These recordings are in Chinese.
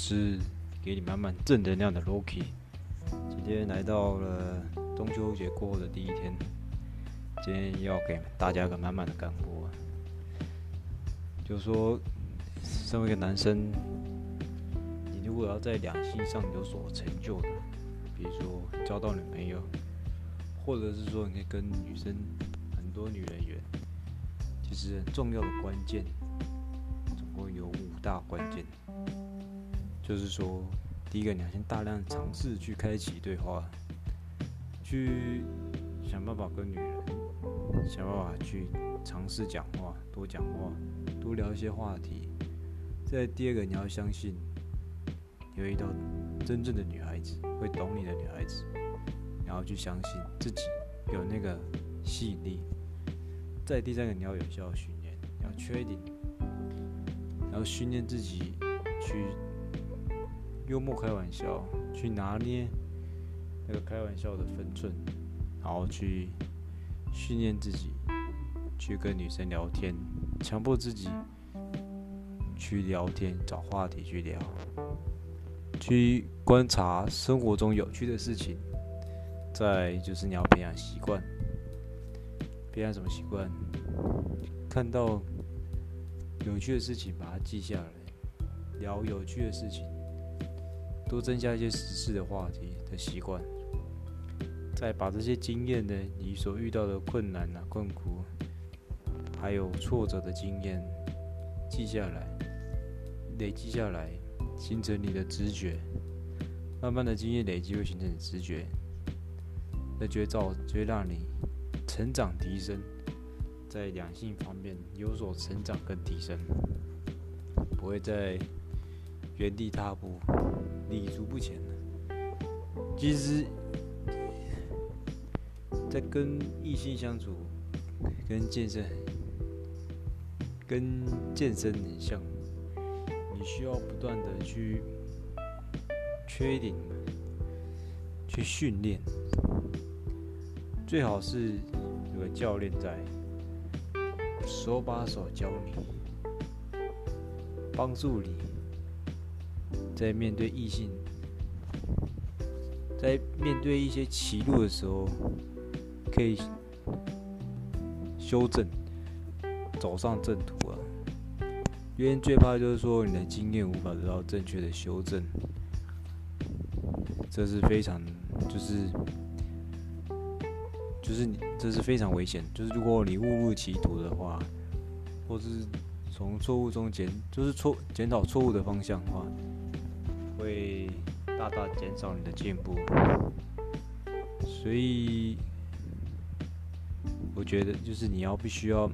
是给你满满正能量的 Loki。今天来到了中秋节过后的第一天，今天要给大家个满满的干货。就是说，身为一个男生，你如果要在两性上有所成就的，比如说交到女朋友，或者是说你可以跟女生很多女人缘，其实很重要的关键。总共有五大关键，就是说，第一个，你要先大量尝试去开启对话，去想办法跟女人，想办法去尝试讲话，多讲话，多聊一些话题。再第二个，你要相信，有一道真正的女孩子会懂你的女孩子，然后去相信自己有那个吸引力。再第三个，你要有效训练，要确定。然后训练自己去幽默开玩笑，去拿捏那个开玩笑的分寸，然后去训练自己去跟女生聊天，强迫自己去聊天，找话题去聊，去观察生活中有趣的事情。再就是你要培养习惯，培养什么习惯？看到。有趣的事情，把它记下来，聊有趣的事情，多增加一些时事的话题的习惯，再把这些经验呢，你所遇到的困难啊、困苦，还有挫折的经验记下来，累积下来，形成你的直觉，慢慢的经验累积会形成直觉，那就会造，就会让你成长提升。在两性方面有所成长跟提升，不会在原地踏步、立足不前其实，在跟异性相处，跟健身、跟健身很像，你需要不断的去缺点去训练，最好是有个教练在。手把手教你，帮助你，在面对异性，在面对一些歧路的时候，可以修正，走上正途啊。因为最怕就是说你的经验无法得到正确的修正，这是非常就是。就是你，这是非常危险。就是如果你误入歧途的话，或是从错误中检，就是错检讨错误的方向的话，会大大减少你的进步。所以，我觉得就是你要必须要，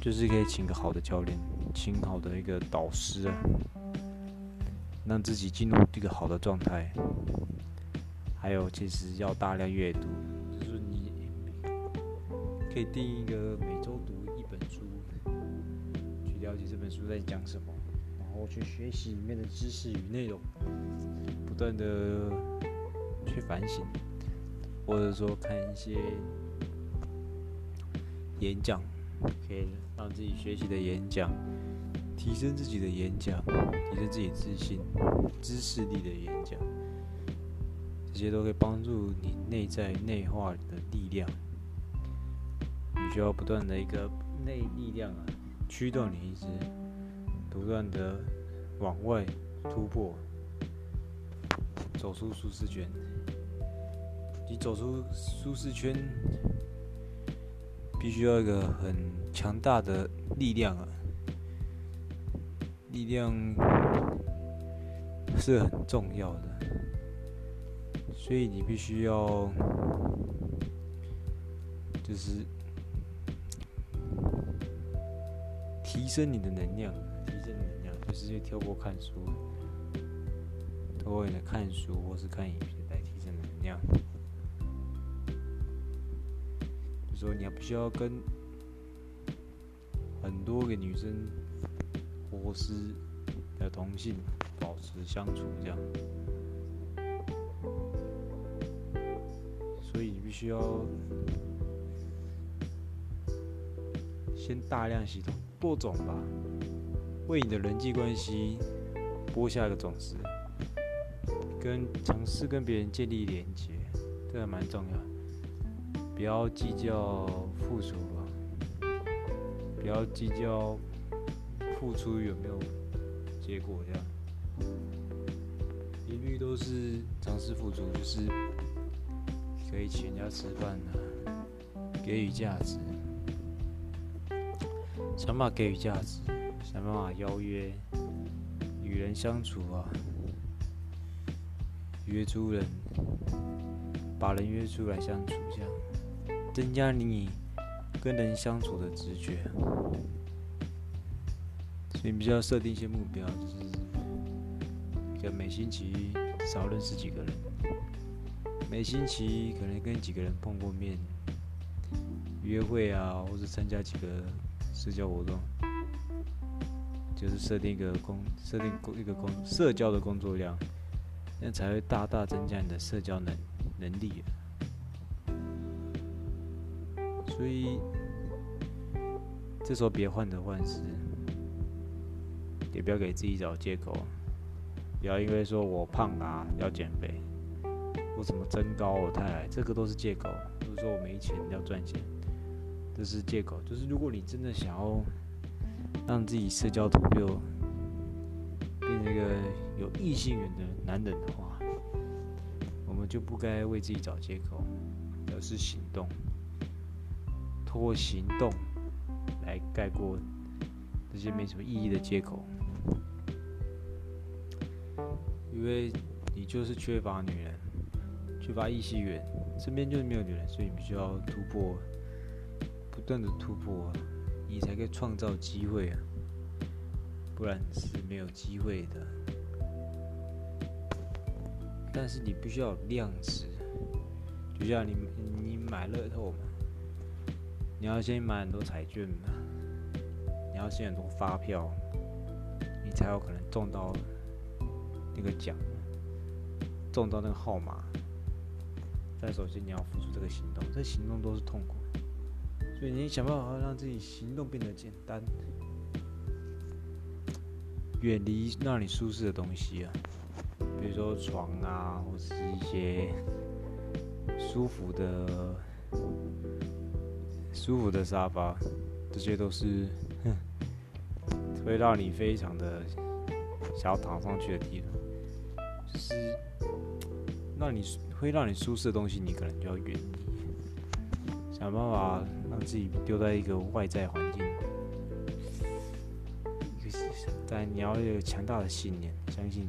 就是可以请个好的教练，请好的一个导师啊，让自己进入一个好的状态。还有，其实要大量阅读。就是你可以定一个每周读一本书，去了解这本书在讲什么，然后去学习里面的知识与内容，不断的去反省，或者说看一些演讲，可以让自己学习的演讲，提升自己的演讲，提升自己自信、知识力的演讲，这些都可以帮助你内在内化的力量。你需要不断的一个内力量啊，驱动你一直不断的往外突破，走出舒适圈。你走出舒适圈，必须要一个很强大的力量啊，力量是很重要的，所以你必须要就是。提升你的能量，是去透过看书，透过你的看书或是看影片来提升能量。就说你要必须要跟很多个女生或是的同性保持相处，这样。所以你必须要先大量系统。播种吧，为你的人际关系播下一个种子，跟尝试跟别人建立连接，这个蛮重要。不要计较付出吧，不要计较付出有没有结果，这样。一律都是尝试付出，就是可以请人家吃饭的，给予价值，想办法给予价值，想办法邀约。与人相处啊，约出人，把人约出来相处，这样增加你跟人相处的直觉。所以，你必须要设定一些目标，就是每星期少认识几个人，每星期可能跟几个人碰过面，约会啊，或者参加几个社交活动。就是设定一个工，设定一个工社交的工作量，那才会大大增加你的社交能能力。所以这时候别患得患失，也不要给自己找借口，不要因为说我胖啊要减肥，我怎么增高我太矮，这个都是借口。或者说我没钱要赚钱，这是借口。就是如果你真的想要。让自己社交图标变成一个有异性缘的男人的话，我们就不该为自己找借口，而是行动，通过行动来盖过这些没什么意义的借口。因为你就是缺乏女人，缺乏异性缘，身边就是没有女人，所以你必须要突破，不断的突破。你才可以创造机会啊，不然是没有机会的。但是你必须要有量值，就像你你买乐透嘛，你要先买很多彩券嘛，你要先很多发票，你才有可能中到那个奖，中到那个号码。但首先你要付出这个行动，这行动都是痛苦。你想办法让自己行动变得简单，远离让你舒适的东西啊，比如说床啊，或是一些舒服的、舒服的沙发，这些都是会让你非常的想要躺上去的地方，就是让你会让你舒适的东西，你可能就要远离，想办法。让自己丢在一个外在环境，但你要有强大的信念，相信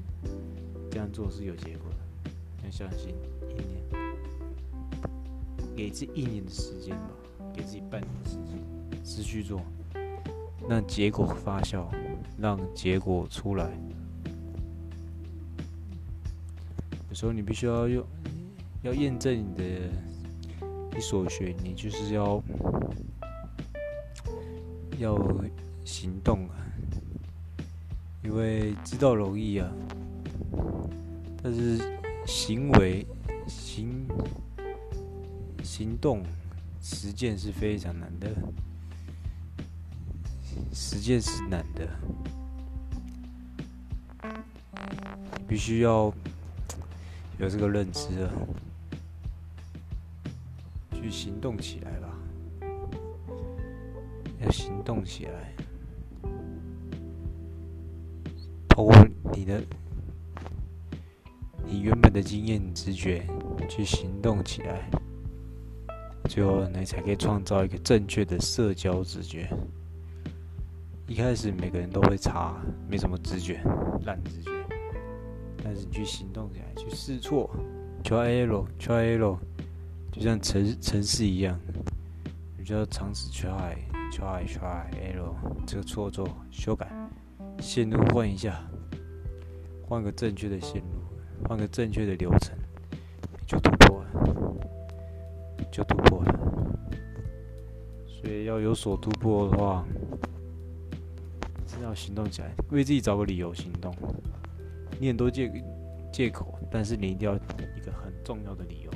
这样做是有结果的。要相信一年，给自己一年的时间吧，给自己半年的时间，持续做，让结果发酵，让结果出来。有时候你必须要用，要验证你的。你所学，你就是要要行动啊！因为知道容易啊，但是行为行行动实践是非常难的，实践是难的，必须要有这个认知啊。去行动起来吧，要行动起来，通过你的你原本的经验直觉去行动起来，最后你才可以创造一个正确的社交直觉。一开始每个人都会差，没什么直觉，烂直觉，但是你去行动起来，去试错，try error，try error。就像城城市一样，你就要尝试 try try try error 这个错做修改，线路换一下，换个正确的线路，换个正确的流程，就突破了，就突破了。所以要有所突破的话，真要行动起来，为自己找个理由行动。你很多借借口，但是你一定要一个很重要的理由。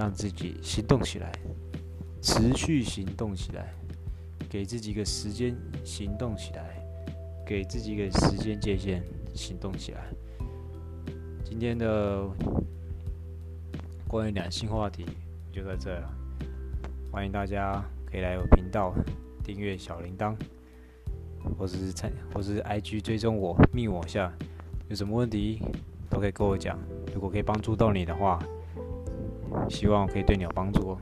让自己行动起来，持续行动起来，给自己一个时间行动起来，给自己一个时间界限，行动起来。今天的关于两性话题就在这了，欢迎大家可以来我频道订阅小铃铛，或是参或是 IG 追踪我密我下，有什么问题都可以跟我讲。如果可以帮助到你的话，希望可以对你有帮助哦。